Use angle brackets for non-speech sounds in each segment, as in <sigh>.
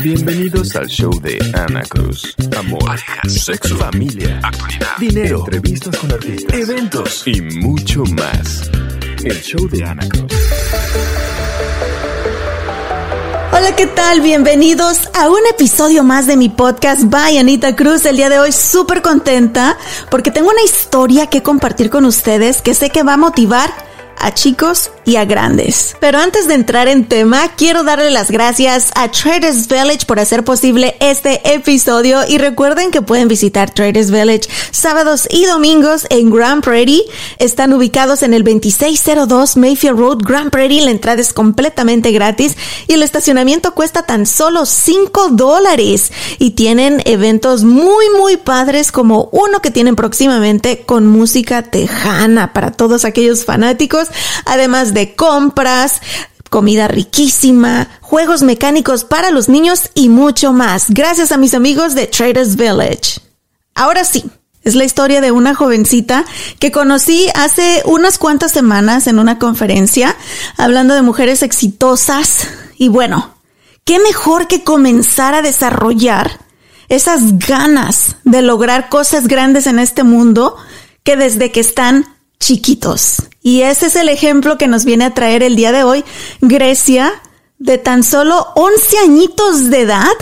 Bienvenidos al show de Ana Cruz. Amor, Parejas, sexo, familia, actualidad, dinero, entrevistas con artistas, eventos y mucho más. El show de Ana Cruz. Hola, ¿qué tal? Bienvenidos a un episodio más de mi podcast by Anita Cruz. El día de hoy súper contenta porque tengo una historia que compartir con ustedes que sé que va a motivar a chicos y a grandes. Pero antes de entrar en tema, quiero darle las gracias a Traders Village por hacer posible este episodio y recuerden que pueden visitar Traders Village sábados y domingos en Grand Prairie. Están ubicados en el 2602 Mayfield Road, Grand Prairie. La entrada es completamente gratis y el estacionamiento cuesta tan solo 5 dólares y tienen eventos muy muy padres como uno que tienen próximamente con música tejana para todos aquellos fanáticos, además de compras, comida riquísima, juegos mecánicos para los niños y mucho más. Gracias a mis amigos de Traders Village. Ahora sí. Es la historia de una jovencita que conocí hace unas cuantas semanas en una conferencia hablando de mujeres exitosas. Y bueno, qué mejor que comenzar a desarrollar esas ganas de lograr cosas grandes en este mundo que desde que están chiquitos. Y ese es el ejemplo que nos viene a traer el día de hoy Grecia, de tan solo 11 añitos de edad.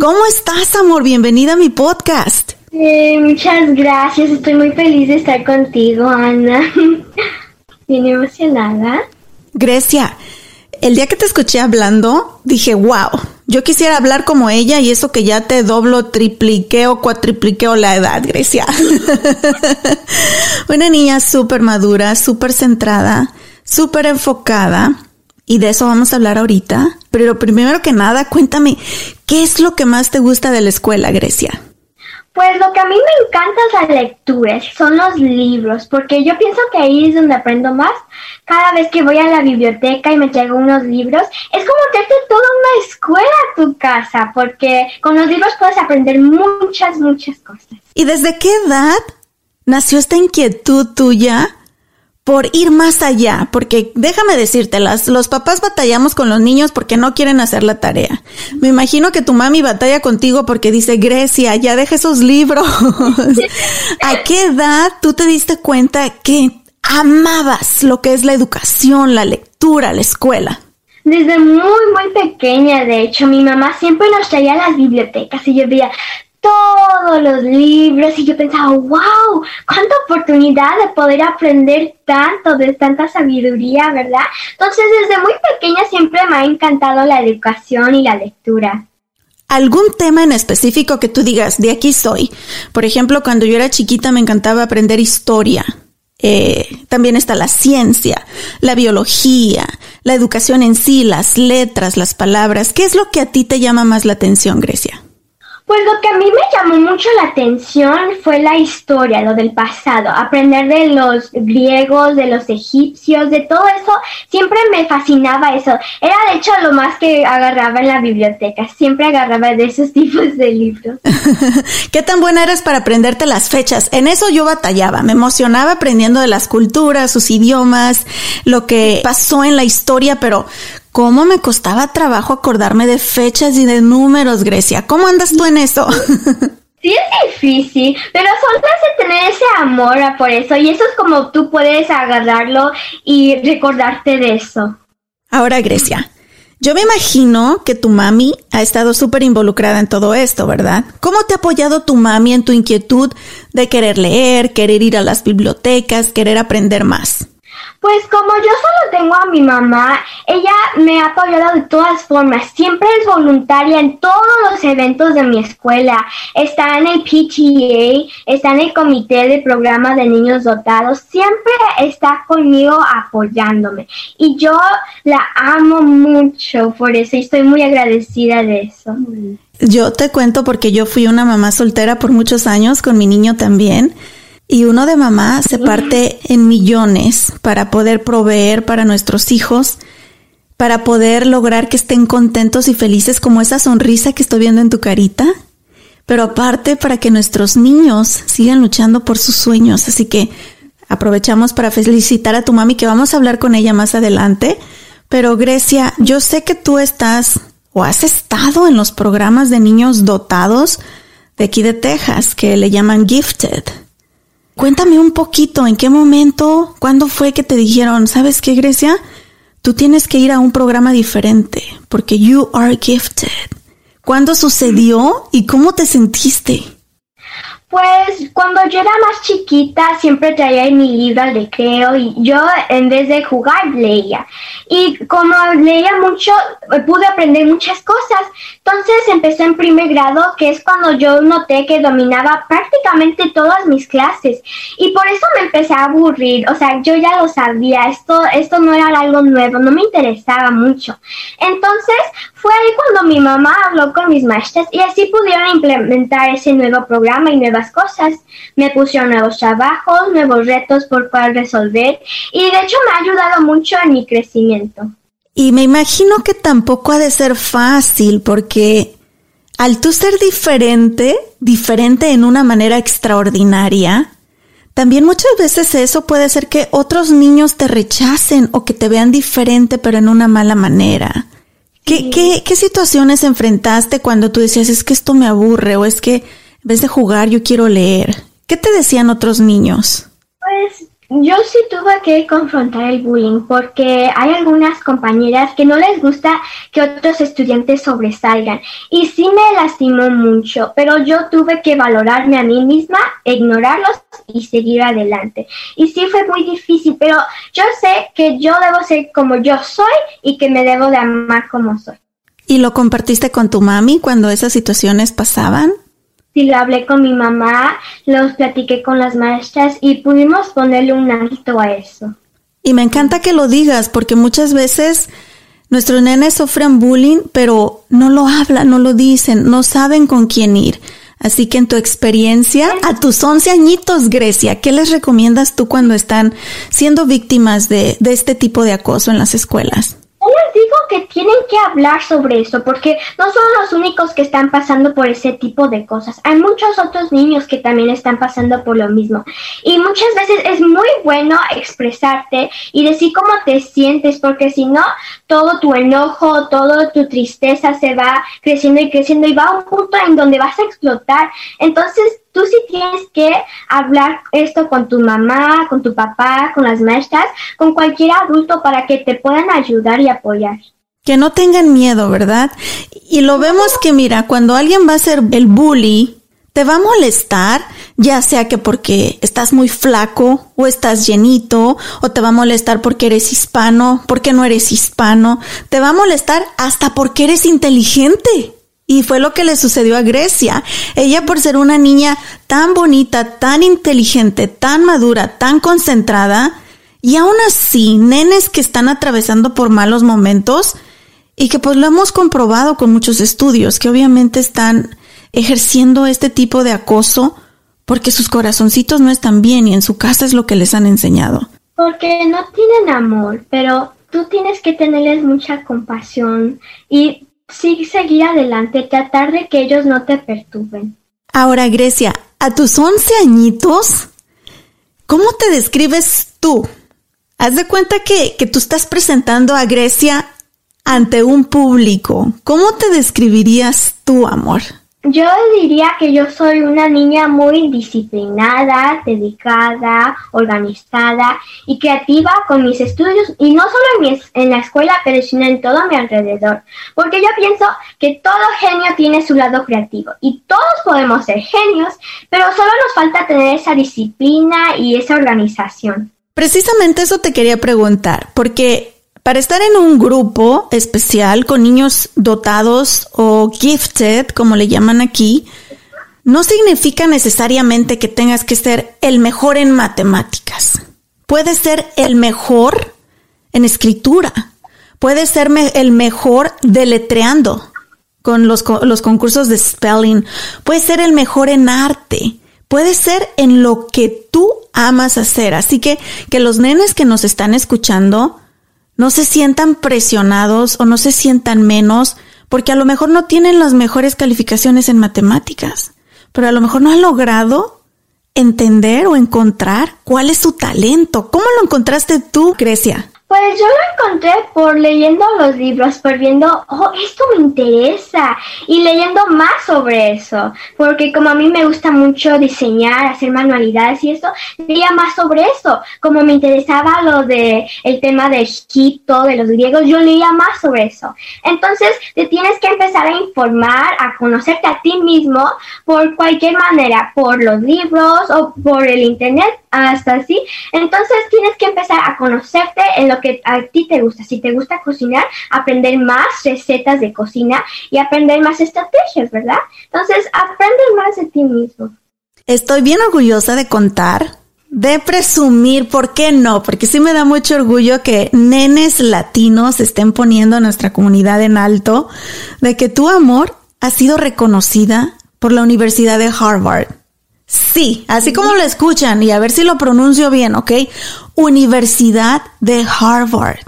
¿Cómo estás, amor? Bienvenida a mi podcast. Eh, muchas gracias, estoy muy feliz de estar contigo, Ana. <laughs> Bien emocionada. Grecia, el día que te escuché hablando, dije, wow, yo quisiera hablar como ella y eso que ya te doblo, tripliqueo, cuatripliqueo la edad, Grecia. <laughs> Una niña súper madura, súper centrada, súper enfocada. Y de eso vamos a hablar ahorita. Pero primero que nada, cuéntame, ¿qué es lo que más te gusta de la escuela, Grecia? Pues lo que a mí me encanta es la lectura, son los libros, porque yo pienso que ahí es donde aprendo más. Cada vez que voy a la biblioteca y me traigo unos libros, es como traerte toda una escuela a tu casa, porque con los libros puedes aprender muchas, muchas cosas. ¿Y desde qué edad nació esta inquietud tuya por ir más allá, porque déjame decirte, las, los papás batallamos con los niños porque no quieren hacer la tarea. Me imagino que tu mami batalla contigo porque dice, Grecia, ya deja esos libros. <laughs> ¿A qué edad tú te diste cuenta que amabas lo que es la educación, la lectura, la escuela? Desde muy, muy pequeña, de hecho, mi mamá siempre nos traía a las bibliotecas y yo veía todos los libros y yo pensaba, wow, cuánta oportunidad de poder aprender tanto, de tanta sabiduría, ¿verdad? Entonces, desde muy pequeña siempre me ha encantado la educación y la lectura. ¿Algún tema en específico que tú digas, de aquí soy? Por ejemplo, cuando yo era chiquita me encantaba aprender historia. Eh, también está la ciencia, la biología, la educación en sí, las letras, las palabras. ¿Qué es lo que a ti te llama más la atención, Grecia? Pues lo que a mí me llamó mucho la atención fue la historia, lo del pasado, aprender de los griegos, de los egipcios, de todo eso, siempre me fascinaba eso. Era de hecho lo más que agarraba en la biblioteca, siempre agarraba de esos <laughs> tipos de libros. <laughs> ¿Qué tan buena eres para aprenderte las fechas? En eso yo batallaba, me emocionaba aprendiendo de las culturas, sus idiomas, lo que pasó en la historia, pero ¿Cómo me costaba trabajo acordarme de fechas y de números, Grecia? ¿Cómo andas tú en eso? <laughs> Sí es difícil, pero solo hace tener ese amor por eso y eso es como tú puedes agarrarlo y recordarte de eso. Ahora, Grecia, Yo me imagino que tu mami ha estado súper involucrada en todo esto, ¿verdad? ¿Cómo te ha apoyado tu mami en tu inquietud de querer leer, querer ir a las bibliotecas, querer aprender más? Pues como yo solo tengo a mi mamá, ella me ha apoyado de todas formas. Siempre es voluntaria en todos los eventos de mi escuela. Está en el PTA, está en el comité de programa de niños dotados. Siempre está conmigo apoyándome. Y yo la amo mucho por eso y estoy muy agradecida de eso. Yo te cuento porque yo fui una mamá soltera por muchos años con mi niño también. Y uno de mamá se parte en millones para poder proveer para nuestros hijos, para poder lograr que estén contentos y felices como esa sonrisa que estoy viendo en tu carita. Pero aparte para que nuestros niños sigan luchando por sus sueños. Así que aprovechamos para felicitar a tu mami que vamos a hablar con ella más adelante. Pero Grecia, yo sé que tú estás o has estado en los programas de niños dotados de aquí de Texas que le llaman Gifted. Cuéntame un poquito, ¿en qué momento, cuándo fue que te dijeron, sabes qué, Grecia? Tú tienes que ir a un programa diferente, porque you are gifted. ¿Cuándo sucedió y cómo te sentiste? Pues cuando yo era más chiquita siempre traía mi libro al recreo y yo en vez de jugar leía. Y como leía mucho pude aprender muchas cosas. Entonces empecé en primer grado que es cuando yo noté que dominaba prácticamente todas mis clases. Y por eso me empecé a aburrir. O sea, yo ya lo sabía. Esto, esto no era algo nuevo, no me interesaba mucho. Entonces fue ahí cuando mi mamá habló con mis maestras y así pudieron implementar ese nuevo programa y nuevas cosas. Me pusieron nuevos trabajos, nuevos retos por cual resolver y de hecho me ha ayudado mucho en mi crecimiento. Y me imagino que tampoco ha de ser fácil porque al tú ser diferente, diferente en una manera extraordinaria, también muchas veces eso puede hacer que otros niños te rechacen o que te vean diferente pero en una mala manera. ¿Qué, qué, qué situaciones enfrentaste cuando tú decías es que esto me aburre o es que en vez de jugar yo quiero leer? ¿Qué te decían otros niños? Pues yo sí tuve que confrontar el bullying porque hay algunas compañeras que no les gusta que otros estudiantes sobresalgan y sí me lastimó mucho, pero yo tuve que valorarme a mí misma, ignorarlos y seguir adelante. Y sí fue muy difícil, pero yo sé que yo debo ser como yo soy y que me debo de amar como soy. ¿Y lo compartiste con tu mami cuando esas situaciones pasaban? Sí, lo hablé con mi mamá, los platiqué con las maestras y pudimos ponerle un alto a eso. Y me encanta que lo digas porque muchas veces nuestros nenes sufren bullying, pero no lo hablan, no lo dicen, no saben con quién ir. Así que en tu experiencia, a tus 11 añitos, Grecia, ¿qué les recomiendas tú cuando están siendo víctimas de, de este tipo de acoso en las escuelas? Les digo que tienen que hablar sobre eso porque no son los únicos que están pasando por ese tipo de cosas. Hay muchos otros niños que también están pasando por lo mismo. Y muchas veces es muy bueno expresarte y decir cómo te sientes porque si no, todo tu enojo, toda tu tristeza se va creciendo y creciendo y va a un punto en donde vas a explotar. Entonces, tú sí tienes que hablar esto con tu mamá, con tu papá, con las maestras, con cualquier adulto para que te puedan ayudar y apoyar. Que no tengan miedo, ¿verdad? Y lo vemos que, mira, cuando alguien va a ser el bully, te va a molestar, ya sea que porque estás muy flaco o estás llenito, o te va a molestar porque eres hispano, porque no eres hispano, te va a molestar hasta porque eres inteligente. Y fue lo que le sucedió a Grecia. Ella por ser una niña tan bonita, tan inteligente, tan madura, tan concentrada, y aún así, nenes que están atravesando por malos momentos y que pues lo hemos comprobado con muchos estudios, que obviamente están ejerciendo este tipo de acoso porque sus corazoncitos no están bien y en su casa es lo que les han enseñado. Porque no tienen amor, pero tú tienes que tenerles mucha compasión y sí seguir adelante, tratar de que ellos no te perturben. Ahora, Grecia, a tus 11 añitos, ¿cómo te describes tú? Haz de cuenta que, que tú estás presentando a Grecia ante un público. ¿Cómo te describirías tú, amor? Yo diría que yo soy una niña muy disciplinada, dedicada, organizada y creativa con mis estudios y no solo en, en la escuela, pero sino en todo mi alrededor. Porque yo pienso que todo genio tiene su lado creativo y todos podemos ser genios, pero solo nos falta tener esa disciplina y esa organización. Precisamente eso te quería preguntar, porque para estar en un grupo especial con niños dotados o gifted, como le llaman aquí, no significa necesariamente que tengas que ser el mejor en matemáticas. Puedes ser el mejor en escritura. Puedes ser el mejor deletreando con los, los concursos de spelling. Puedes ser el mejor en arte. Puedes ser en lo que tú amas hacer. Así que que los nenes que nos están escuchando no se sientan presionados o no se sientan menos porque a lo mejor no tienen las mejores calificaciones en matemáticas, pero a lo mejor no han logrado entender o encontrar cuál es su talento. ¿Cómo lo encontraste tú, Grecia? Pues yo lo encontré por leyendo los libros, por viendo, oh, esto me interesa y leyendo más sobre eso, porque como a mí me gusta mucho diseñar, hacer manualidades y eso, leía más sobre eso. Como me interesaba lo de el tema de Egipto, de los griegos, yo leía más sobre eso. Entonces, te tienes que empezar a informar, a conocerte a ti mismo por cualquier manera, por los libros o por el internet, hasta así. Entonces, tienes que empezar a conocerte en lo que a ti te gusta. Si te gusta cocinar, aprender más recetas de cocina y aprender más estrategias, ¿verdad? Entonces, aprende más de ti mismo. Estoy bien orgullosa de contar, de presumir, ¿por qué no? Porque sí me da mucho orgullo que nenes latinos estén poniendo a nuestra comunidad en alto, de que tu amor ha sido reconocida por la Universidad de Harvard. Sí, así como lo escuchan y a ver si lo pronuncio bien, ¿ok? Universidad de Harvard.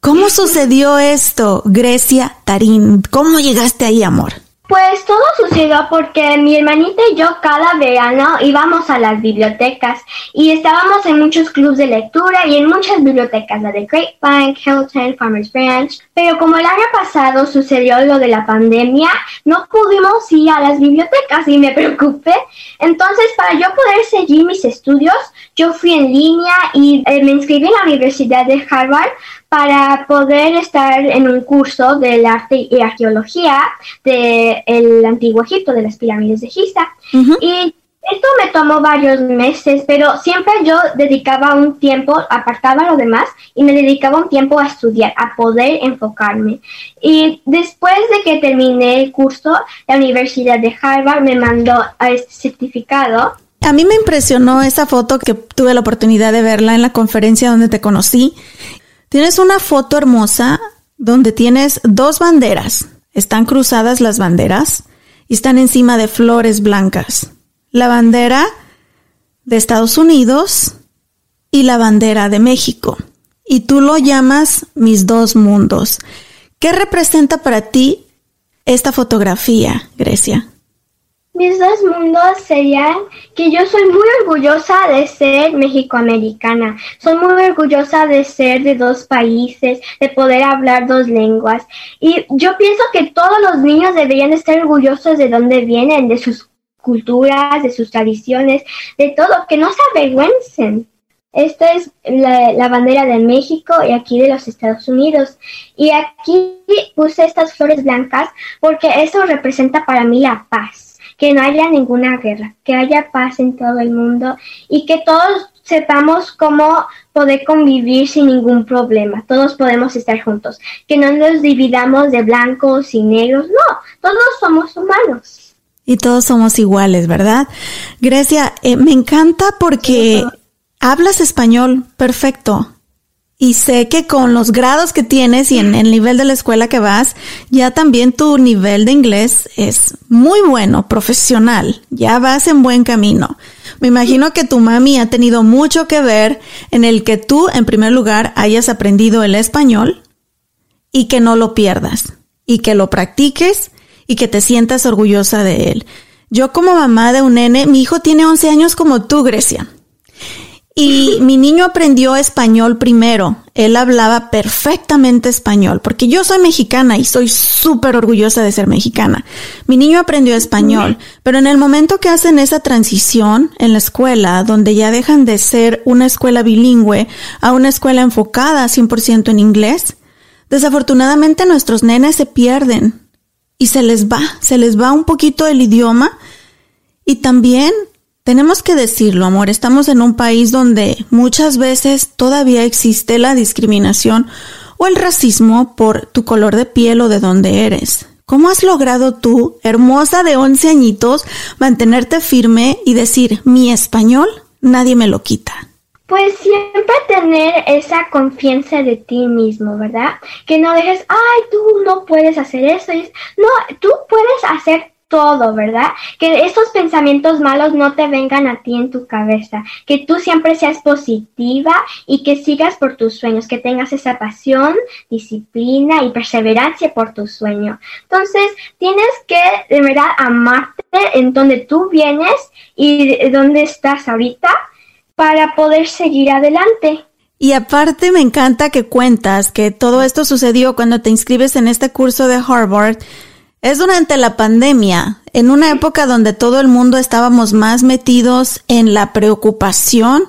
¿Cómo sucedió esto, Grecia Tarín? ¿Cómo llegaste ahí, amor? Pues todo sucedió porque mi hermanita y yo cada verano íbamos a las bibliotecas y estábamos en muchos clubes de lectura y en muchas bibliotecas, la de Grapevine, Hilton, Farmers Branch. Pero como el año pasado sucedió lo de la pandemia, no pudimos ir a las bibliotecas y me preocupé. Entonces, para yo poder seguir mis estudios, yo fui en línea y eh, me inscribí en la Universidad de Harvard para poder estar en un curso del arte y arqueología del antiguo Egipto, de las pirámides de Giza. Y esto me tomó varios meses, pero siempre yo dedicaba un tiempo, apartaba lo demás y me dedicaba un tiempo a estudiar, a poder enfocarme. Y después de que terminé el curso, la Universidad de Harvard me mandó a este certificado a mí me impresionó esa foto que tuve la oportunidad de verla en la conferencia donde te conocí Tienes una foto hermosa donde tienes dos banderas. Están cruzadas las banderas y están encima de flores blancas. La bandera de Estados Unidos y la bandera de México. Y tú lo llamas mis dos mundos. ¿Qué representa para ti esta fotografía, Grecia? Mis dos mundos serían que yo soy muy orgullosa de ser mexicoamericana, soy muy orgullosa de ser de dos países, de poder hablar dos lenguas. Y yo pienso que todos los niños deberían estar orgullosos de dónde vienen, de sus culturas, de sus tradiciones, de todo, que no se avergüencen. Esta es la, la, bandera de México y aquí de los Estados Unidos. Y aquí puse estas flores blancas porque eso representa para mí la paz que no haya ninguna guerra, que haya paz en todo el mundo y que todos sepamos cómo poder convivir sin ningún problema. Todos podemos estar juntos. Que no nos dividamos de blancos y negros. No, todos somos humanos. Y todos somos iguales, ¿verdad? Grecia, eh, me encanta porque hablas español perfecto. Y sé que con los grados que tienes y en el nivel de la escuela que vas, ya también tu nivel de inglés es muy bueno, profesional. Ya vas en buen camino. Me imagino que tu mami ha tenido mucho que ver en el que tú, en primer lugar, hayas aprendido el español y que no lo pierdas y que lo practiques y que te sientas orgullosa de él. Yo como mamá de un nene, mi hijo tiene 11 años como tú, Grecia. Y mi niño aprendió español primero. Él hablaba perfectamente español, porque yo soy mexicana y soy súper orgullosa de ser mexicana. Mi niño aprendió español, pero en el momento que hacen esa transición en la escuela, donde ya dejan de ser una escuela bilingüe a una escuela enfocada 100% en inglés, desafortunadamente nuestros nenes se pierden y se les va, se les va un poquito el idioma y también tenemos que decirlo, amor, estamos en un país donde muchas veces todavía existe la discriminación o el racismo por tu color de piel o de dónde eres. ¿Cómo has logrado tú, hermosa de 11 añitos, mantenerte firme y decir, mi español, nadie me lo quita? Pues siempre tener esa confianza de ti mismo, ¿verdad? Que no dejes, ay, tú no puedes hacer eso. No, tú puedes hacer todo, ¿verdad? Que esos pensamientos malos no te vengan a ti en tu cabeza, que tú siempre seas positiva y que sigas por tus sueños, que tengas esa pasión, disciplina y perseverancia por tu sueño. Entonces, tienes que de verdad amarte en donde tú vienes y donde estás ahorita para poder seguir adelante. Y aparte me encanta que cuentas que todo esto sucedió cuando te inscribes en este curso de Harvard es durante la pandemia, en una época donde todo el mundo estábamos más metidos en la preocupación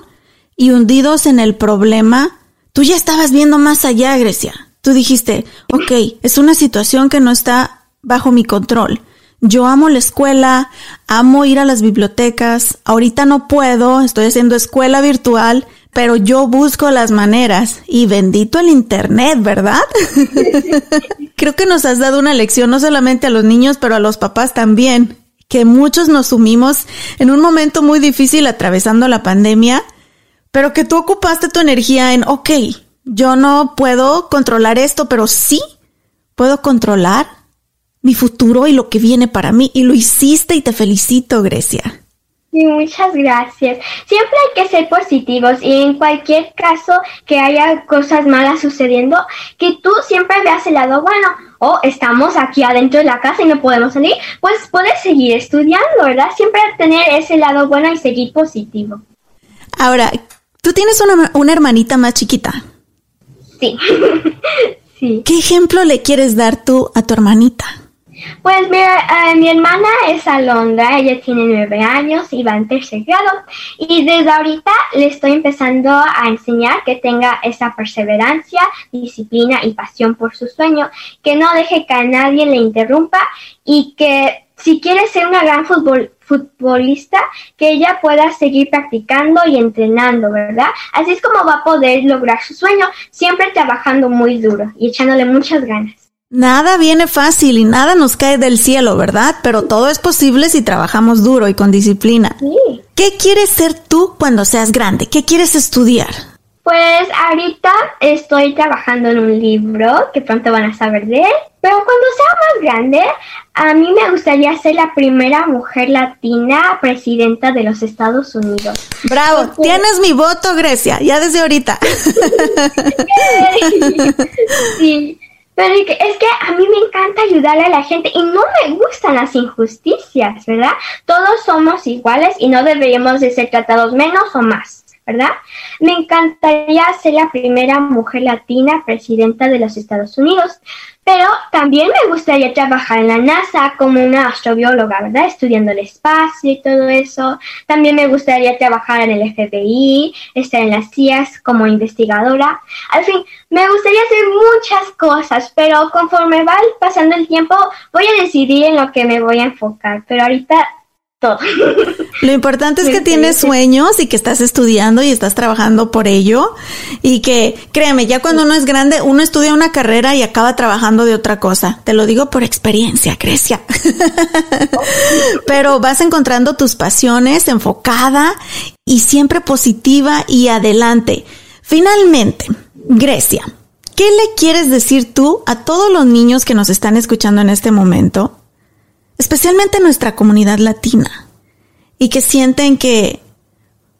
y hundidos en el problema. Tú ya estabas viendo más allá, Grecia. Tú dijiste, ok, es una situación que no está bajo mi control. Yo amo la escuela, amo ir a las bibliotecas. Ahorita no puedo, estoy haciendo escuela virtual, pero yo busco las maneras y bendito el Internet, ¿verdad? <laughs> Creo que nos has dado una lección no solamente a los niños, pero a los papás también, que muchos nos sumimos en un momento muy difícil atravesando la pandemia, pero que tú ocupaste tu energía en, ok, yo no puedo controlar esto, pero sí puedo controlar mi futuro y lo que viene para mí. Y lo hiciste y te felicito, Grecia muchas gracias. Siempre hay que ser positivos y en cualquier caso que haya cosas malas sucediendo, que tú siempre veas el lado bueno. O estamos aquí adentro de la casa y no podemos salir, pues puedes seguir estudiando, ¿verdad? Siempre tener ese lado bueno y seguir positivo. Ahora, tú tienes una, una hermanita más chiquita. Sí. <laughs> sí. ¿Qué ejemplo le quieres dar tú a tu hermanita? Pues mira, eh, mi hermana es Alondra, ella tiene nueve años y va en tercer grado y desde ahorita le estoy empezando a enseñar que tenga esa perseverancia, disciplina y pasión por su sueño, que no deje que nadie le interrumpa y que si quiere ser una gran futbolista, que ella pueda seguir practicando y entrenando, ¿verdad? Así es como va a poder lograr su sueño, siempre trabajando muy duro y echándole muchas ganas. Nada viene fácil y nada nos cae del cielo, ¿verdad? Pero todo es posible si trabajamos duro y con disciplina. Sí. ¿Qué quieres ser tú cuando seas grande? ¿Qué quieres estudiar? Pues ahorita estoy trabajando en un libro que pronto van a saber de él, pero cuando sea más grande, a mí me gustaría ser la primera mujer latina presidenta de los Estados Unidos. Bravo, tienes mi voto, Grecia, ya desde ahorita. <laughs> sí. Pero es que a mí me encanta ayudarle a la gente y no me gustan las injusticias, ¿verdad? Todos somos iguales y no deberíamos de ser tratados menos o más, ¿verdad? Me encantaría ser la primera mujer latina presidenta de los Estados Unidos. Pero también me gustaría trabajar en la NASA como una astrobióloga, ¿verdad? Estudiando el espacio y todo eso. También me gustaría trabajar en el FBI, estar en las CIAs como investigadora. Al fin, me gustaría hacer muchas cosas, pero conforme va pasando el tiempo, voy a decidir en lo que me voy a enfocar. Pero ahorita todo. <laughs> Lo importante es que tienes sueños y que estás estudiando y estás trabajando por ello y que créeme, ya cuando uno es grande, uno estudia una carrera y acaba trabajando de otra cosa. Te lo digo por experiencia, Grecia. <laughs> Pero vas encontrando tus pasiones enfocada y siempre positiva y adelante. Finalmente, Grecia, ¿qué le quieres decir tú a todos los niños que nos están escuchando en este momento? Especialmente nuestra comunidad latina, y que sienten que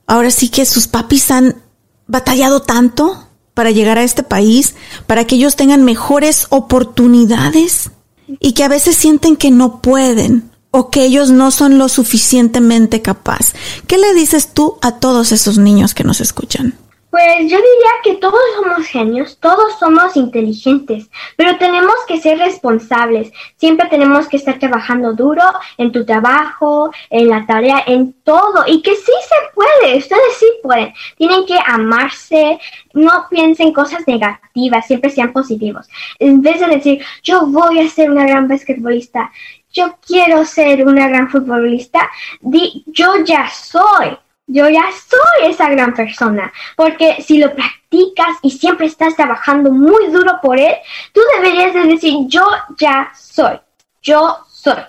ahora sí que sus papis han batallado tanto para llegar a este país, para que ellos tengan mejores oportunidades y que a veces sienten que no pueden o que ellos no son lo suficientemente capaz. ¿Qué le dices tú a todos esos niños que nos escuchan? Pues yo diría que todos somos genios, todos somos inteligentes, pero tenemos que ser responsables. Siempre tenemos que estar trabajando duro en tu trabajo, en la tarea, en todo. Y que sí se puede, ustedes sí pueden. Tienen que amarse, no piensen cosas negativas, siempre sean positivos. En vez de decir, yo voy a ser una gran basquetbolista, yo quiero ser una gran futbolista, di, yo ya soy yo ya soy esa gran persona, porque si lo practicas y siempre estás trabajando muy duro por él, tú deberías de decir, yo ya soy, yo soy.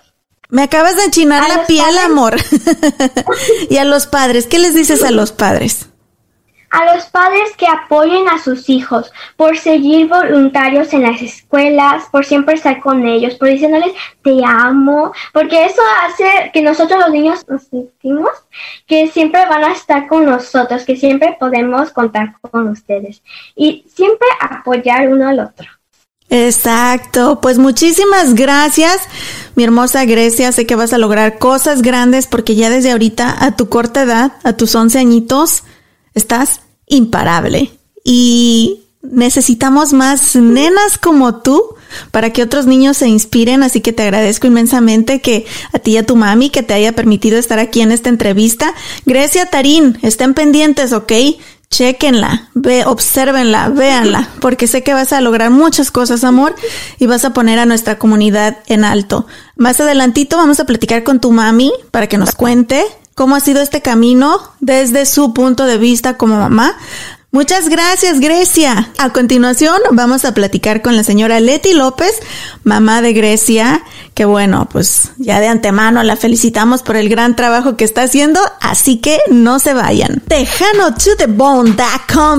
Me acabas de enchinar la piel, amor. <laughs> y a los padres, ¿qué les dices a los padres? A los padres que apoyen a sus hijos, por seguir voluntarios en las escuelas, por siempre estar con ellos, por diciéndoles te amo, porque eso hace que nosotros los niños nos sentimos que siempre van a estar con nosotros, que siempre podemos contar con ustedes y siempre apoyar uno al otro. Exacto, pues muchísimas gracias, mi hermosa Grecia. Sé que vas a lograr cosas grandes porque ya desde ahorita, a tu corta edad, a tus 11 añitos, estás imparable. Y necesitamos más nenas como tú para que otros niños se inspiren, así que te agradezco inmensamente que a ti y a tu mami que te haya permitido estar aquí en esta entrevista. Grecia Tarín, estén pendientes, ¿ok? Chequenla, ve, obsérvenla, véanla, <laughs> porque sé que vas a lograr muchas cosas, amor, y vas a poner a nuestra comunidad en alto. Más adelantito vamos a platicar con tu mami para que nos cuente cómo ha sido este camino desde su punto de vista como mamá. Muchas gracias, Grecia. A continuación, vamos a platicar con la señora Leti López, mamá de Grecia, que bueno, pues ya de antemano la felicitamos por el gran trabajo que está haciendo, así que no se vayan. Tejano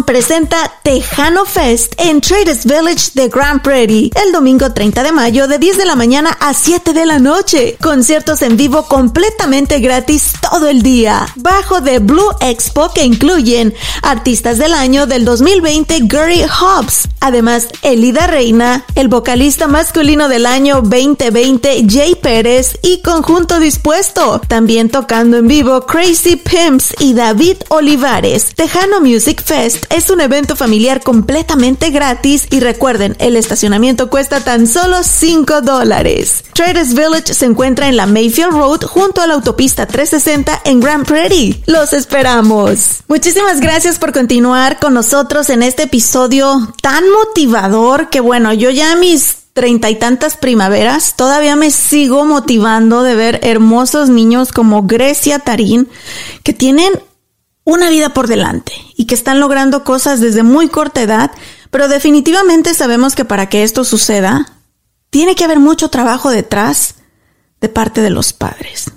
presenta Tejano Fest en Traders Village de Grand Prairie el domingo 30 de mayo de 10 de la mañana a 7 de la noche. Conciertos en vivo completamente gratis todo el día. Bajo de Blue Expo que incluyen artistas del año del 2020 Gary Hobbs. Además, Elida Reina, el vocalista masculino del año 2020 Jay Pérez y Conjunto Dispuesto. También tocando en vivo Crazy Pimps y David Olivares. Tejano Music Fest es un evento familiar completamente gratis y recuerden, el estacionamiento cuesta tan solo 5 dólares. Traders Village se encuentra en la Mayfield Road junto a la autopista 360 en Grand Prairie. Los esperamos. Muchísimas gracias por continuar con nosotros en este episodio tan motivador que bueno, yo ya mis treinta y tantas primaveras, todavía me sigo motivando de ver hermosos niños como Grecia Tarín, que tienen una vida por delante y que están logrando cosas desde muy corta edad, pero definitivamente sabemos que para que esto suceda, tiene que haber mucho trabajo detrás de parte de los padres.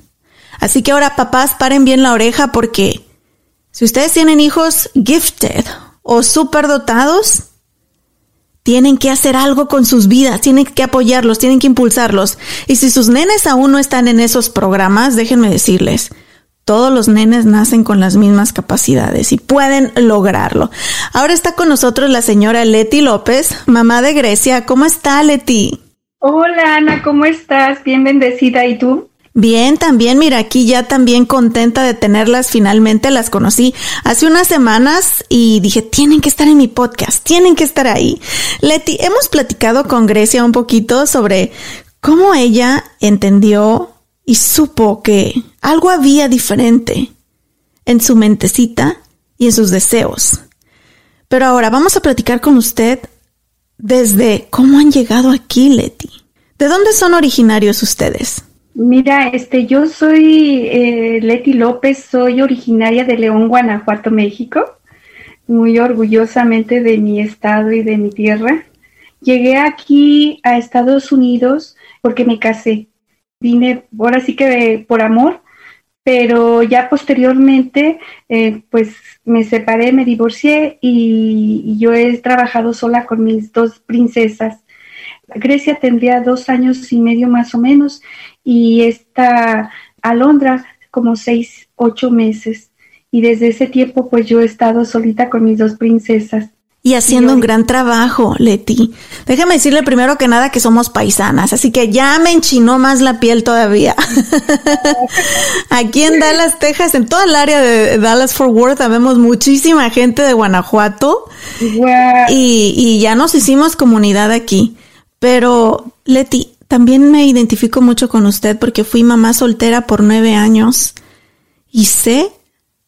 Así que ahora papás paren bien la oreja porque si ustedes tienen hijos gifted o superdotados, tienen que hacer algo con sus vidas, tienen que apoyarlos, tienen que impulsarlos. Y si sus nenes aún no están en esos programas, déjenme decirles, todos los nenes nacen con las mismas capacidades y pueden lograrlo. Ahora está con nosotros la señora Leti López, mamá de Grecia. ¿Cómo está Leti? Hola Ana, ¿cómo estás? Bien bendecida. ¿Y tú? Bien, también, mira, aquí ya también contenta de tenerlas, finalmente las conocí hace unas semanas y dije, tienen que estar en mi podcast, tienen que estar ahí. Leti, hemos platicado con Grecia un poquito sobre cómo ella entendió y supo que algo había diferente en su mentecita y en sus deseos. Pero ahora vamos a platicar con usted desde cómo han llegado aquí, Leti. ¿De dónde son originarios ustedes? Mira, este, yo soy eh, Leti López, soy originaria de León, Guanajuato, México, muy orgullosamente de mi estado y de mi tierra. Llegué aquí a Estados Unidos porque me casé. Vine, ahora sí que por amor, pero ya posteriormente, eh, pues me separé, me divorcié y yo he trabajado sola con mis dos princesas. Grecia tendría dos años y medio más o menos y esta Alondra como seis, ocho meses. Y desde ese tiempo pues yo he estado solita con mis dos princesas. y haciendo un gran trabajo, Leti. Déjame decirle primero que nada que somos paisanas, así que ya me enchinó más la piel todavía. <laughs> Aquí en Dallas, Texas, en toda el área de Dallas Fort Worth, vemos muchísima gente de Guanajuato y, y ya nos hicimos comunidad aquí. Pero, Leti, también me identifico mucho con usted porque fui mamá soltera por nueve años y sé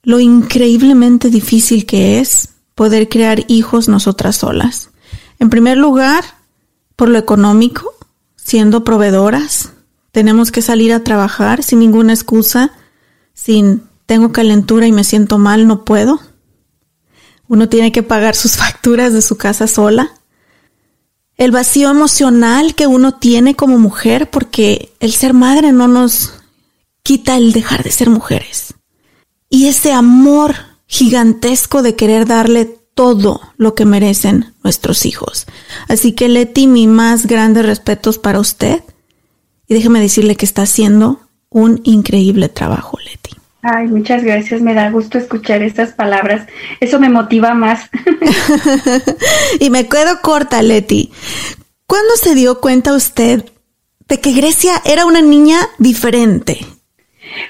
lo increíblemente difícil que es poder crear hijos nosotras solas. En primer lugar, por lo económico, siendo proveedoras, tenemos que salir a trabajar sin ninguna excusa, sin tengo calentura y me siento mal, no puedo. Uno tiene que pagar sus <laughs> facturas de su casa sola. El vacío emocional que uno tiene como mujer porque el ser madre no nos quita el dejar de ser mujeres. Y ese amor gigantesco de querer darle todo lo que merecen nuestros hijos. Así que Leti, mi más grandes respetos para usted. Y déjeme decirle que está haciendo un increíble trabajo, Leti. Ay, muchas gracias. Me da gusto escuchar estas palabras. Eso me motiva más. <laughs> y me quedo corta, Leti. ¿Cuándo se dio cuenta usted de que Grecia era una niña diferente?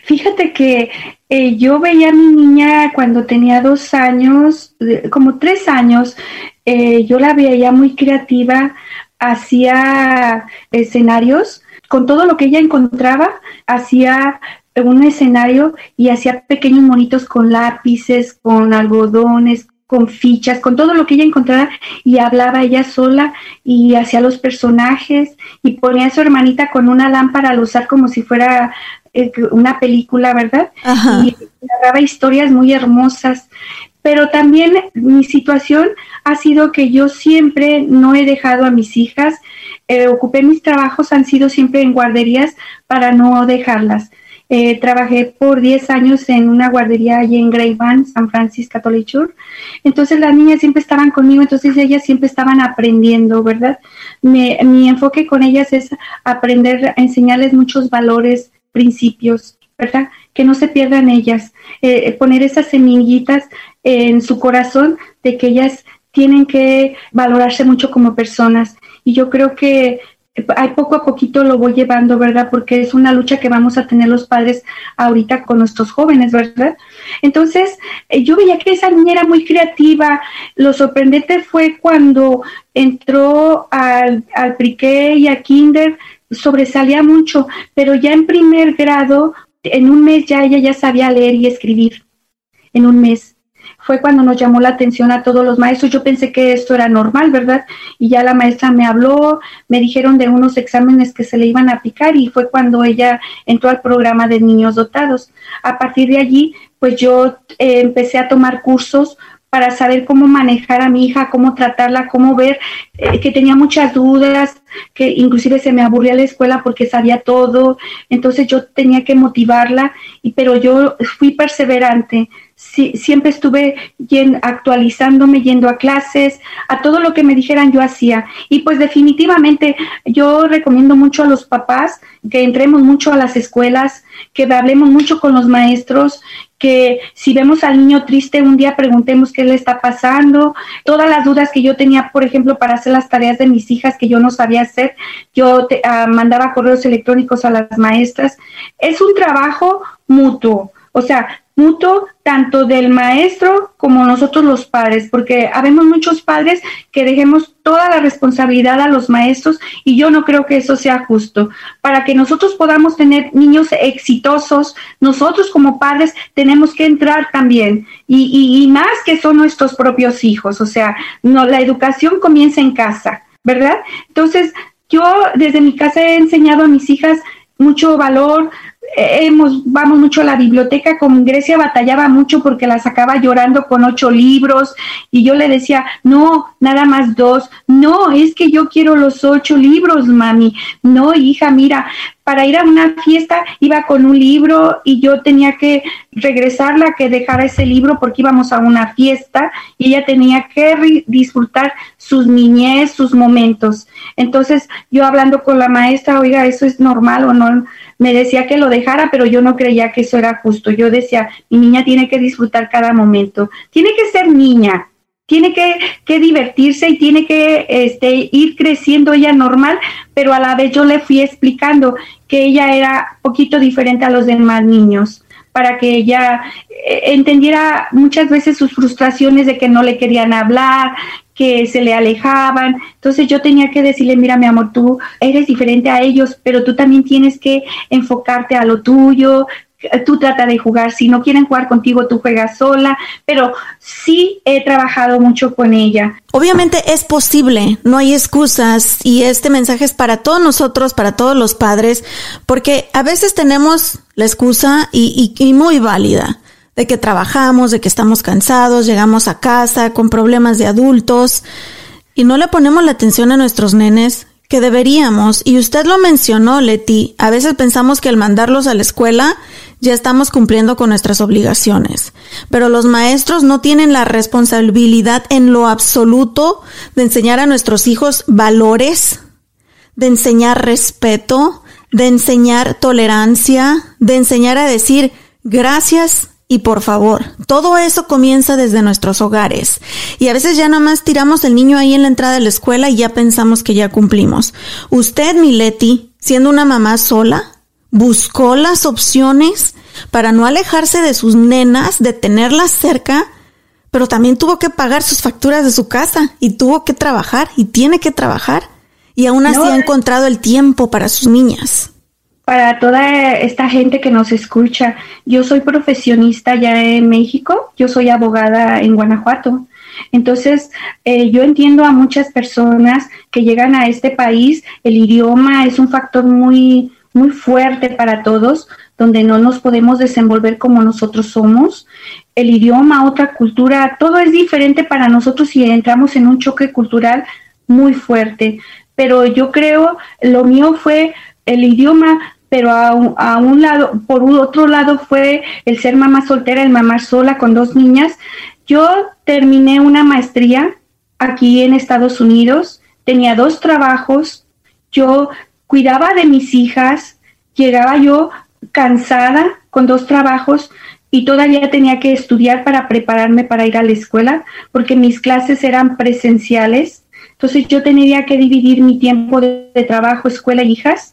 Fíjate que eh, yo veía a mi niña cuando tenía dos años, como tres años, eh, yo la veía muy creativa, hacía escenarios, con todo lo que ella encontraba, hacía un escenario y hacía pequeños monitos con lápices, con algodones, con fichas, con todo lo que ella encontrara y hablaba ella sola y hacía los personajes y ponía a su hermanita con una lámpara al usar como si fuera eh, una película, ¿verdad? Y narraba historias muy hermosas. Pero también mi situación ha sido que yo siempre no he dejado a mis hijas, eh, ocupé mis trabajos, han sido siempre en guarderías para no dejarlas. Eh, trabajé por 10 años en una guardería allí en Greyban, San Francisco Catholic Church. Entonces las niñas siempre estaban conmigo, entonces ellas siempre estaban aprendiendo, ¿verdad? mi enfoque con ellas es aprender, a enseñarles muchos valores, principios, ¿verdad? Que no se pierdan ellas, eh, poner esas semillitas en su corazón de que ellas tienen que valorarse mucho como personas. Y yo creo que hay poco a poquito lo voy llevando, ¿verdad? Porque es una lucha que vamos a tener los padres ahorita con nuestros jóvenes, ¿verdad? Entonces, eh, yo veía que esa niña era muy creativa. Lo sorprendente fue cuando entró al, al priqué y a kinder, sobresalía mucho, pero ya en primer grado, en un mes ya ella ya sabía leer y escribir, en un mes. Fue cuando nos llamó la atención a todos los maestros. Yo pensé que esto era normal, ¿verdad? Y ya la maestra me habló, me dijeron de unos exámenes que se le iban a aplicar y fue cuando ella entró al programa de niños dotados. A partir de allí, pues yo eh, empecé a tomar cursos para saber cómo manejar a mi hija, cómo tratarla, cómo ver eh, que tenía muchas dudas, que inclusive se me aburría la escuela porque sabía todo, entonces yo tenía que motivarla, y, pero yo fui perseverante, siempre estuve actualizándome, yendo a clases, a todo lo que me dijeran yo hacía. Y pues definitivamente yo recomiendo mucho a los papás que entremos mucho a las escuelas, que hablemos mucho con los maestros, que si vemos al niño triste un día preguntemos qué le está pasando, todas las dudas que yo tenía, por ejemplo, para hacer las tareas de mis hijas que yo no sabía hacer, yo ah, mandaba correos electrónicos a las maestras. Es un trabajo mutuo, o sea, mutuo tanto del maestro como nosotros los padres, porque habemos muchos padres que dejemos toda la responsabilidad a los maestros y yo no creo que eso sea justo. Para que nosotros podamos tener niños exitosos, nosotros como padres tenemos que entrar también y, y, más que son nuestros propios hijos, o sea, no, la educación comienza en casa, ¿verdad? Entonces, yo desde mi casa he enseñado a mis hijas mucho valor, hemos, vamos mucho a la biblioteca, como en Grecia batallaba mucho porque la sacaba llorando con ocho libros y yo le decía, no, nada más dos, no, es que yo quiero los ocho libros, mami, no, hija, mira, para ir a una fiesta iba con un libro y yo tenía que regresarla, que dejara ese libro porque íbamos a una fiesta y ella tenía que disfrutar sus niñez, sus momentos. Entonces yo hablando con la maestra, oiga, ¿eso es normal o no? Me decía que lo dejara, pero yo no creía que eso era justo. Yo decía, mi niña tiene que disfrutar cada momento, tiene que ser niña, tiene que, que, divertirse y tiene que este, ir creciendo ella normal, pero a la vez yo le fui explicando que ella era poquito diferente a los demás niños para que ella eh, entendiera muchas veces sus frustraciones de que no le querían hablar, que se le alejaban. Entonces yo tenía que decirle, mira mi amor, tú eres diferente a ellos, pero tú también tienes que enfocarte a lo tuyo, tú trata de jugar, si no quieren jugar contigo, tú juegas sola, pero sí he trabajado mucho con ella. Obviamente es posible, no hay excusas y este mensaje es para todos nosotros, para todos los padres, porque a veces tenemos la excusa y, y, y muy válida de que trabajamos, de que estamos cansados, llegamos a casa con problemas de adultos y no le ponemos la atención a nuestros nenes que deberíamos, y usted lo mencionó, Leti, a veces pensamos que al mandarlos a la escuela ya estamos cumpliendo con nuestras obligaciones, pero los maestros no tienen la responsabilidad en lo absoluto de enseñar a nuestros hijos valores, de enseñar respeto, de enseñar tolerancia, de enseñar a decir gracias y por favor, todo eso comienza desde nuestros hogares. Y a veces ya nomás tiramos el niño ahí en la entrada de la escuela y ya pensamos que ya cumplimos. Usted, Mileti, siendo una mamá sola, buscó las opciones para no alejarse de sus nenas, de tenerlas cerca, pero también tuvo que pagar sus facturas de su casa y tuvo que trabajar y tiene que trabajar. Y aún así ha encontrado el tiempo para sus niñas para toda esta gente que nos escucha, yo soy profesionista ya en México, yo soy abogada en Guanajuato. Entonces, eh, yo entiendo a muchas personas que llegan a este país, el idioma es un factor muy, muy fuerte para todos, donde no nos podemos desenvolver como nosotros somos. El idioma, otra cultura, todo es diferente para nosotros y entramos en un choque cultural muy fuerte. Pero yo creo, lo mío fue el idioma, pero a, un lado, por otro lado fue el ser mamá soltera, el mamá sola con dos niñas. Yo terminé una maestría aquí en Estados Unidos, tenía dos trabajos, yo cuidaba de mis hijas, llegaba yo cansada con dos trabajos y todavía tenía que estudiar para prepararme para ir a la escuela porque mis clases eran presenciales. Entonces yo tenía que dividir mi tiempo de, de trabajo, escuela, hijas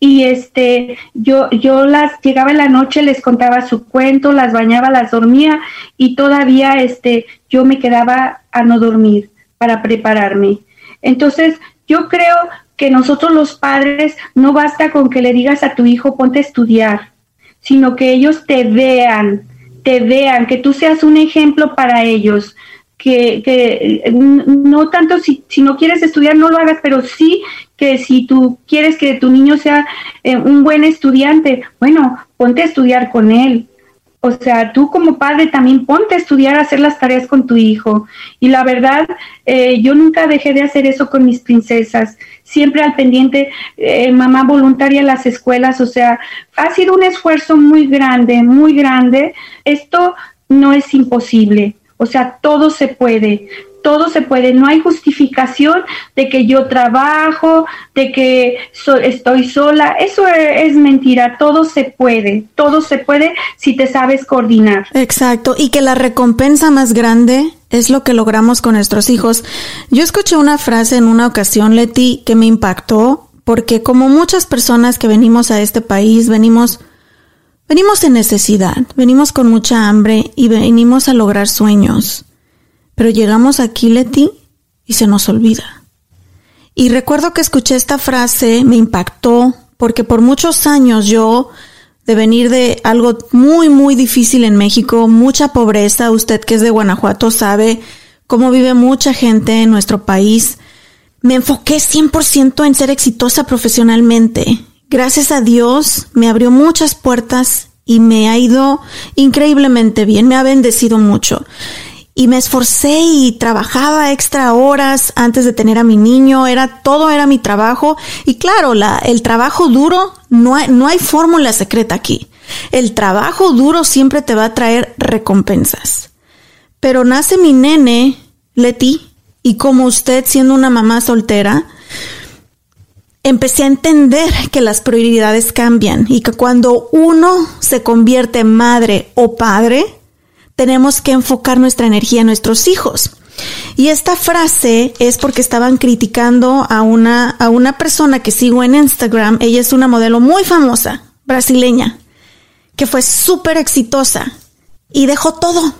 y este yo yo las llegaba en la noche les contaba su cuento las bañaba las dormía y todavía este yo me quedaba a no dormir para prepararme. Entonces yo creo que nosotros los padres no basta con que le digas a tu hijo ponte a estudiar sino que ellos te vean te vean que tú seas un ejemplo para ellos que, que no tanto si, si no quieres estudiar no lo hagas, pero sí que si tú quieres que tu niño sea eh, un buen estudiante, bueno, ponte a estudiar con él. O sea, tú como padre también ponte a estudiar, a hacer las tareas con tu hijo. Y la verdad, eh, yo nunca dejé de hacer eso con mis princesas. Siempre al pendiente, eh, mamá voluntaria en las escuelas. O sea, ha sido un esfuerzo muy grande, muy grande. Esto no es imposible. O sea, todo se puede todo se puede, no hay justificación de que yo trabajo, de que estoy sola, eso es, es, mentira, todo se puede, todo se puede si te sabes coordinar. Exacto, y que la recompensa más grande es lo que logramos con nuestros hijos. Yo escuché una frase en una ocasión, Leti, que me impactó, porque como muchas personas que venimos a este país, venimos venimos en necesidad, venimos con mucha hambre y venimos a lograr sueños. Pero llegamos aquí, Leti, y se nos olvida. Y recuerdo que escuché esta frase, me impactó, porque por muchos años yo, de venir de algo muy, muy difícil en México, mucha pobreza, usted que es de Guanajuato sabe cómo vive mucha gente en nuestro país, me enfoqué 100% en ser exitosa profesionalmente. Gracias a Dios me abrió muchas puertas y me ha ido increíblemente bien, me ha bendecido mucho y me esforcé y trabajaba extra horas antes de tener a mi niño, era todo era mi trabajo y claro, la, el trabajo duro no hay, no hay fórmula secreta aquí. El trabajo duro siempre te va a traer recompensas. Pero nace mi nene, Leti, y como usted siendo una mamá soltera, empecé a entender que las prioridades cambian y que cuando uno se convierte en madre o padre, tenemos que enfocar nuestra energía en nuestros hijos. Y esta frase es porque estaban criticando a una, a una persona que sigo en Instagram. Ella es una modelo muy famosa, brasileña, que fue súper exitosa y dejó todo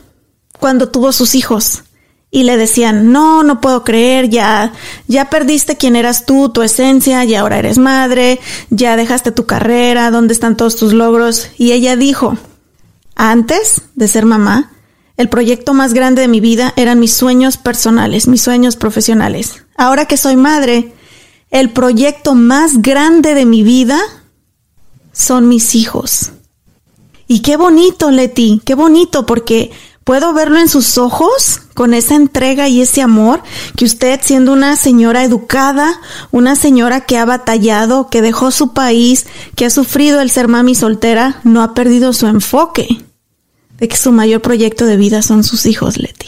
cuando tuvo sus hijos. Y le decían, no, no puedo creer, ya, ya perdiste quién eras tú, tu esencia, y ahora eres madre, ya dejaste tu carrera, ¿dónde están todos tus logros? Y ella dijo, antes de ser mamá, el proyecto más grande de mi vida eran mis sueños personales, mis sueños profesionales. Ahora que soy madre, el proyecto más grande de mi vida son mis hijos. Y qué bonito, Leti, qué bonito, porque puedo verlo en sus ojos con esa entrega y ese amor que usted siendo una señora educada, una señora que ha batallado, que dejó su país, que ha sufrido el ser mami soltera, no ha perdido su enfoque de que su mayor proyecto de vida son sus hijos, Leti.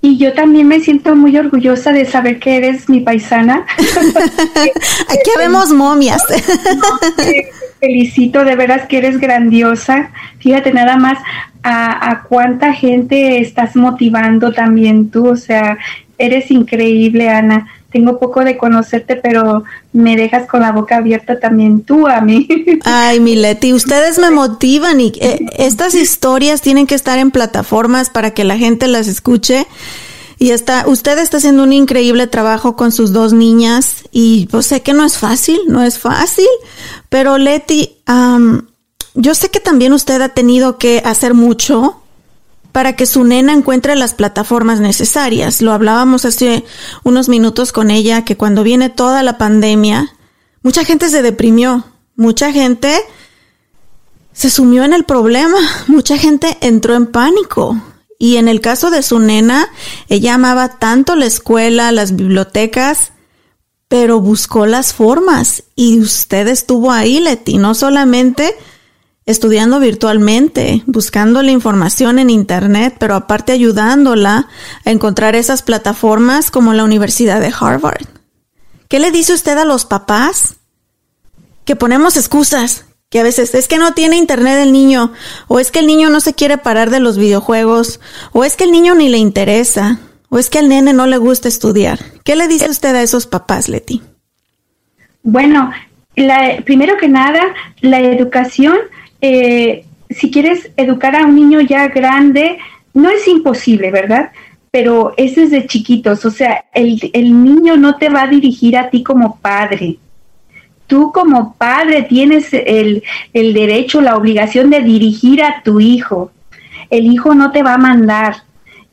Y yo también me siento muy orgullosa de saber que eres mi paisana. <laughs> Aquí vemos momias. Te felicito, de veras que eres grandiosa. Fíjate nada más a, a cuánta gente estás motivando también tú. O sea, eres increíble, Ana tengo poco de conocerte, pero me dejas con la boca abierta también tú a mí. <laughs> Ay, Mileti, ustedes me motivan y eh, estas historias tienen que estar en plataformas para que la gente las escuche. Y está, usted está haciendo un increíble trabajo con sus dos niñas y pues sé que no es fácil, no es fácil, pero Leti, yo sé que también usted ha tenido que hacer mucho para que su nena encuentre las plataformas necesarias. Lo hablábamos hace unos minutos con ella, que cuando viene toda la pandemia, mucha gente se deprimió, mucha gente se sumió en el problema, <laughs> mucha gente entró en pánico. Y en el caso de su nena, ella amaba tanto la escuela, las bibliotecas, pero buscó las formas y usted estuvo ahí, Leti, no solamente estudiando virtualmente, buscando la información en Internet, pero aparte ayudándola a encontrar esas plataformas como la Universidad de Harvard. ¿Qué le dice usted a los papás? Que ponemos excusas, que a veces es que no tiene Internet el niño, o es que el niño no se quiere parar de los videojuegos, o es que el niño ni le interesa, o es que al nene no le gusta estudiar. ¿Qué le dice usted a esos papás, Leti? Bueno, la, primero que nada, la educación eh, si quieres educar a un niño ya grande, no es imposible, ¿verdad? Pero es desde chiquitos, o sea, el, niño no te va a dirigir a ti como padre. Tú como padre tienes el, el derecho, la obligación de dirigir a tu hijo. El hijo no te va a mandar,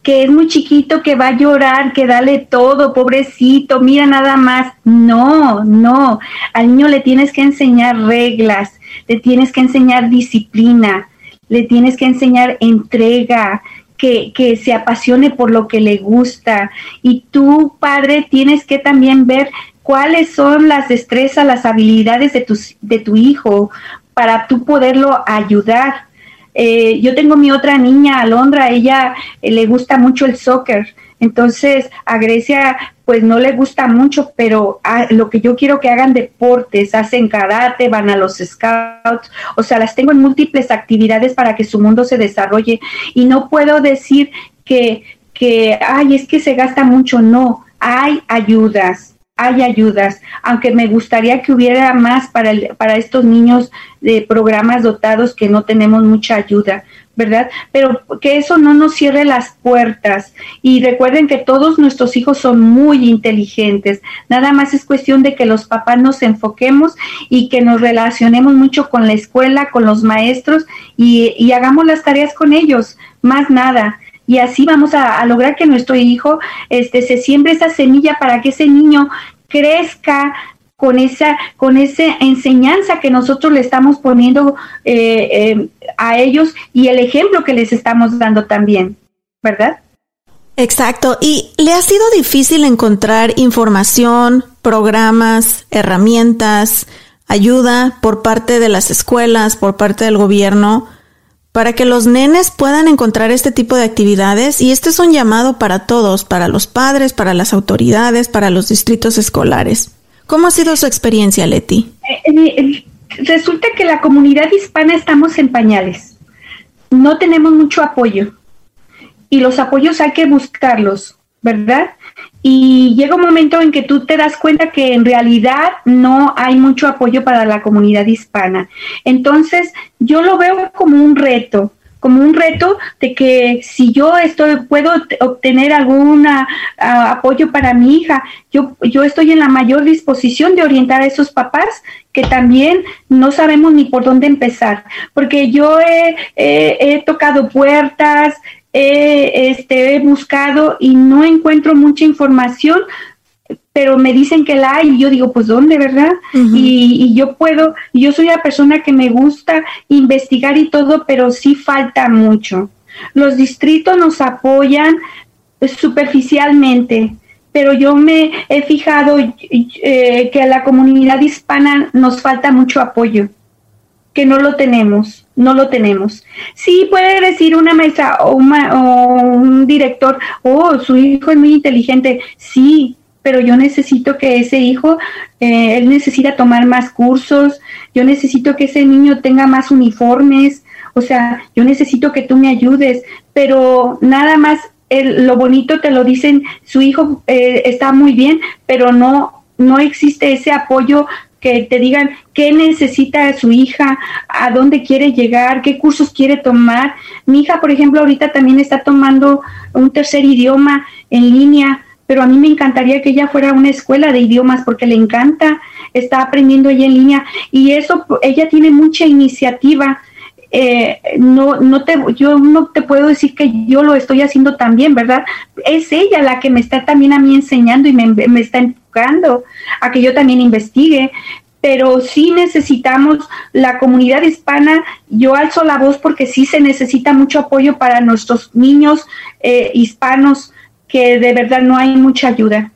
que es muy chiquito, que va a llorar, que dale todo, pobrecito, mira nada más. No, no, al niño le tienes que enseñar reglas, le tienes que enseñar disciplina, le tienes que enseñar entrega, que, que, se apasione por lo que le gusta. Y tú, padre, tienes que también ver cuáles son las destrezas, las habilidades de tu, de tu hijo para tú poderlo ayudar. Eh, yo tengo mi otra niña, Alondra, ella eh, le gusta mucho el soccer. Entonces, a Grecia pues no le gusta mucho, pero ah, lo que yo quiero que hagan deportes, hacen karate, van a los scouts, o sea, las tengo en múltiples actividades para que su mundo se desarrolle. Y no puedo decir que, que ay, es que se gasta mucho, no, hay ayudas, hay ayudas, aunque me gustaría que hubiera más para, para estos niños de programas dotados que no tenemos mucha ayuda, ¿verdad? Pero que eso no nos cierre las puertas. Y recuerden que todos nuestros hijos son muy inteligentes. Nada más es cuestión de que los papás nos enfoquemos y que nos relacionemos mucho con la escuela, con los maestros y, hagamos las tareas con ellos, más nada. Y así vamos a, a lograr que nuestro hijo este, se siembre esa semilla para que ese niño crezca con esa, con esa enseñanza que nosotros le estamos poniendo eh, eh, a ellos y el ejemplo que les estamos dando también, ¿verdad? Exacto. ¿Y le ha sido difícil encontrar información, programas, herramientas, ayuda por parte de las escuelas, por parte del gobierno, para que los nenes puedan encontrar este tipo de actividades? Y este es un llamado para todos, para los padres, para las autoridades, para los distritos escolares. ¿Cómo ha sido su experiencia, Leti? Eh, eh, resulta que la comunidad hispana estamos en pañales. No tenemos mucho apoyo. Y los apoyos hay que buscarlos. ¿verdad? Y llega un momento en que tú te das cuenta que en realidad no hay mucho apoyo para la comunidad hispana. Entonces, yo lo veo como un reto, como un reto de que si yo estoy, puedo obtener algún apoyo para mi hija, yo, yo estoy en la mayor disposición de orientar a esos papás que también no sabemos ni por dónde empezar, porque yo he tocado puertas, he, este, he buscado y no encuentro mucha información, pero me dicen que la hay y yo digo, pues ¿dónde, verdad? y, y, yo puedo, yo soy la persona que me gusta investigar y todo, pero sí falta mucho. Los distritos nos apoyan superficialmente, pero yo me he fijado eh, que a la comunidad hispana nos falta mucho apoyo, que no lo tenemos, no lo tenemos. Sí puede decir una maestra o, un director, oh, su hijo es muy inteligente, sí, pero yo necesito que ese hijo, eh, él necesita tomar más cursos, yo necesito que ese niño tenga más uniformes, o sea, yo necesito que tú me ayudes, pero nada más lo bonito te lo dicen, su hijo eh, está muy bien, pero no, no existe ese apoyo que te digan qué necesita su hija, a dónde quiere llegar, qué cursos quiere tomar. Mi hija, por ejemplo, ahorita también está tomando un tercer idioma en línea pero a mí me encantaría que ella fuera a una escuela de idiomas porque le encanta, está aprendiendo ella en línea y eso, ella tiene mucha iniciativa. Eh, no, no te, yo no te puedo decir que yo lo estoy haciendo también, ¿verdad? Es ella la que me está también a mí enseñando y me, me está a que yo también investigue, pero sí necesitamos la comunidad hispana, yo alzo la voz porque sí se necesita mucho apoyo para nuestros niños eh, hispanos que de verdad no hay mucha ayuda.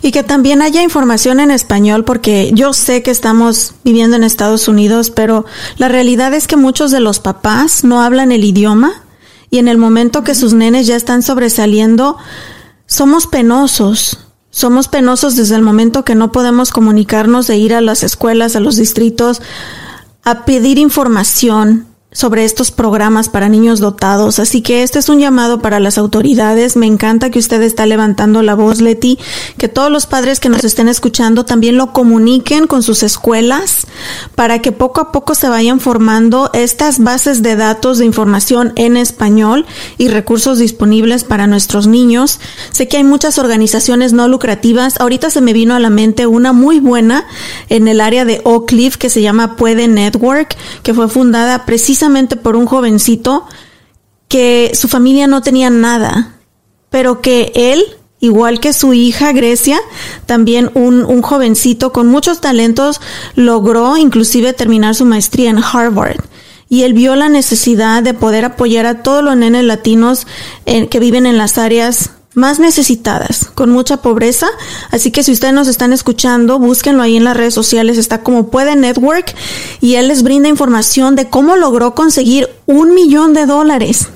Y que también haya información en español, porque yo sé que estamos viviendo en Estados Unidos, pero la realidad es que muchos de los papás no hablan el idioma y en el momento que sus nenes ya están sobresaliendo, somos penosos. Somos penosos desde el momento que no podemos comunicarnos de ir a las escuelas, a los distritos, a pedir información, sobre estos programas para niños dotados. Así que este es un llamado para las autoridades. Me encanta que usted está levantando la voz, Leti, que todos los padres que nos estén escuchando también lo comuniquen con sus escuelas para que poco a poco se vayan formando estas bases de datos de información en español y recursos disponibles para nuestros niños. Sé que hay muchas organizaciones no lucrativas. Ahorita se me vino a la mente una muy buena en el área de Oak Cliff que se llama Puede Network, que fue fundada precisamente por un jovencito que su familia no tenía nada, pero que él, igual que su hija Grecia, también un, un jovencito con muchos talentos, logró inclusive terminar su maestría en Harvard. Y él vio la necesidad de poder apoyar a todos los nenes latinos que viven en las áreas más necesitadas, con mucha pobreza. Así que si ustedes nos están escuchando, búsquenlo ahí en las redes sociales, está como Puede Network y él les brinda información de cómo logró conseguir un millón de dólares.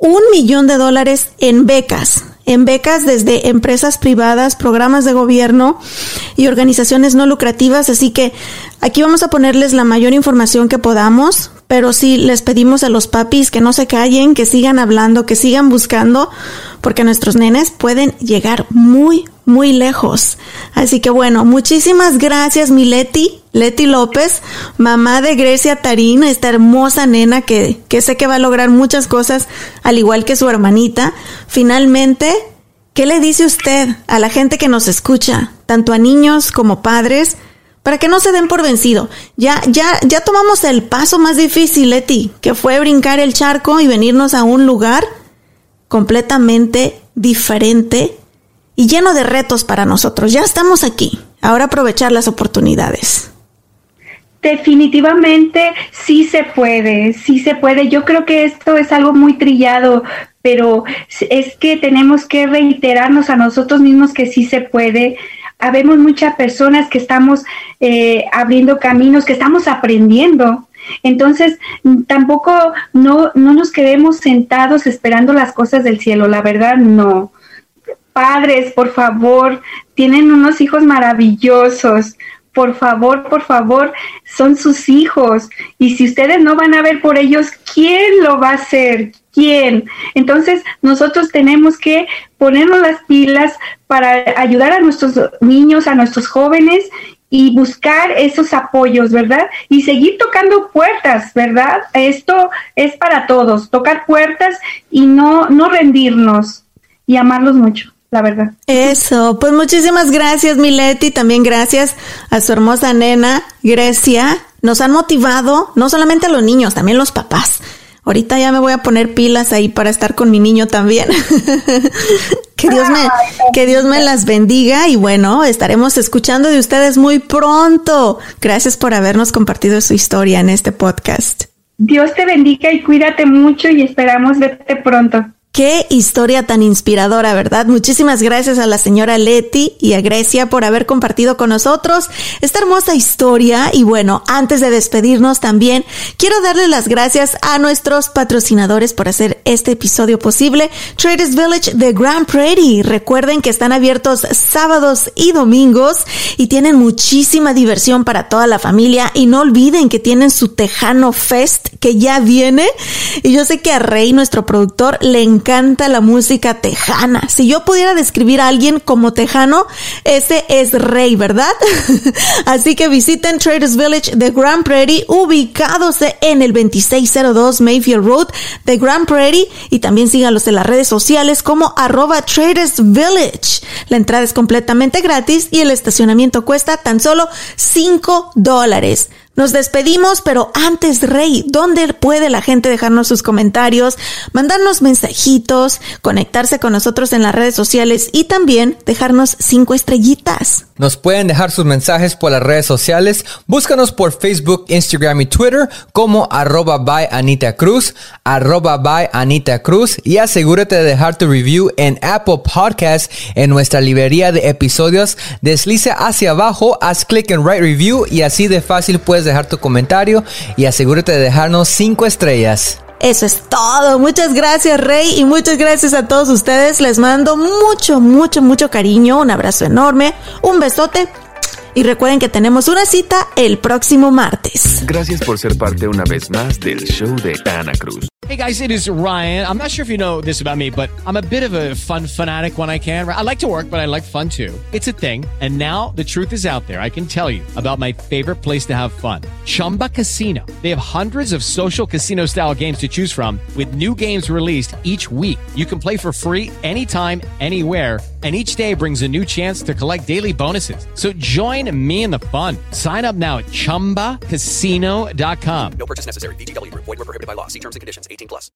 Un millón de dólares en becas, en becas desde empresas privadas, programas de gobierno y organizaciones no lucrativas. Así que aquí vamos a ponerles la mayor información que podamos pero sí les pedimos a los papis que no se callen, que sigan hablando, que sigan buscando, porque nuestros nenes pueden llegar muy, muy lejos. Así que bueno, muchísimas gracias, mi Leti, Leti López, mamá de Grecia Tarín, esta hermosa nena que, que sé que va a lograr muchas cosas, al igual que su hermanita. Finalmente, ¿qué le dice usted a la gente que nos escucha, tanto a niños como padres? para que no se den por vencido. Ya, ya, ya tomamos el paso más difícil, Leti, que fue brincar el charco y venirnos a un lugar completamente diferente y lleno de retos para nosotros. Ya estamos aquí. Ahora aprovechar las oportunidades. Definitivamente sí se puede, sí se puede. Yo creo que esto es algo muy trillado, pero es que tenemos que reiterarnos a nosotros mismos que sí se puede habemos muchas personas que estamos eh, abriendo caminos, que estamos aprendiendo. Entonces, tampoco no, no nos quedemos sentados esperando las cosas del cielo, la verdad no. Padres, por favor, tienen unos hijos maravillosos. por favor, por favor, son sus hijos. Y si ustedes no van a ver por ellos, ¿quién lo va a hacer? ¿Quién? Entonces, nosotros tenemos que ponernos las pilas para ayudar a nuestros niños, a nuestros jóvenes y buscar esos apoyos, ¿verdad? Y seguir tocando puertas, ¿verdad? Esto es para todos, tocar puertas y no, no rendirnos y amarlos mucho la verdad. Eso, pues muchísimas gracias Mileti, también gracias a su hermosa nena Grecia. Nos han motivado, no solamente a los niños, también los papás. Ahorita ya me voy a poner pilas ahí para estar con mi niño también. <laughs> que Dios me, que Dios me las bendiga y bueno, estaremos escuchando de ustedes muy pronto. Gracias por habernos compartido su historia en este podcast. Dios te bendiga y cuídate mucho y esperamos verte pronto. Qué historia tan inspiradora, ¿verdad? Muchísimas gracias a la señora Leti y a Grecia por haber compartido con nosotros esta hermosa historia. Y bueno, antes de despedirnos también, quiero darle las gracias a nuestros patrocinadores por hacer este episodio posible. Traders Village de Grand Prairie. Recuerden que están abiertos sábados y domingos y tienen muchísima diversión para toda la familia. Y no olviden que tienen su Tejano Fest que ya viene. Y yo sé que a Rey, nuestro productor, le encanta la música tejana. Si yo pudiera describir a alguien como tejano, ese es Rey, ¿verdad? <laughs> Así que visiten Traders Village de Grand Prairie, ubicados en el 2602 Mayfield Road de Grand Prairie y también sígalos en las redes sociales como arroba Traders Village. La entrada es completamente gratis y el estacionamiento cuesta tan solo 5 dólares. Nos despedimos, pero antes, Rey, ¿dónde puede la gente dejarnos sus comentarios, mandarnos mensajitos, conectarse con nosotros en las redes sociales y también dejarnos cinco estrellitas? Nos pueden dejar sus mensajes por las redes sociales. Búscanos por Facebook, Instagram y Twitter como arroba by Anita Cruz, arroba by Anita Cruz y asegúrate de dejar tu review en Apple Podcast en nuestra librería de episodios. Deslice hacia abajo, haz clic en Write Review y así de fácil puedes dejar tu comentario y asegúrate de dejarnos 5 estrellas. Eso es todo. Muchas gracias, Rey, y muchas gracias a todos ustedes. Les mando mucho, mucho, mucho cariño, un abrazo enorme, un besote. Y recuerden que tenemos una cita el próximo martes. Gracias por ser parte una vez más del show de Ana Cruz. Hey guys, it is Ryan. I'm not sure if you know this about me, but I'm a bit of a fun fanatic when I can. I like to work, but I like fun too. It's a thing. And now the truth is out there. I can tell you about my favorite place to have fun Chumba Casino. They have hundreds of social casino style games to choose from, with new games released each week. You can play for free anytime, anywhere. And each day brings a new chance to collect daily bonuses. So join me in the fun. Sign up now at chumbacasino.com. No purchase necessary. Group. Void were prohibited by law. See terms and conditions. 18 plus.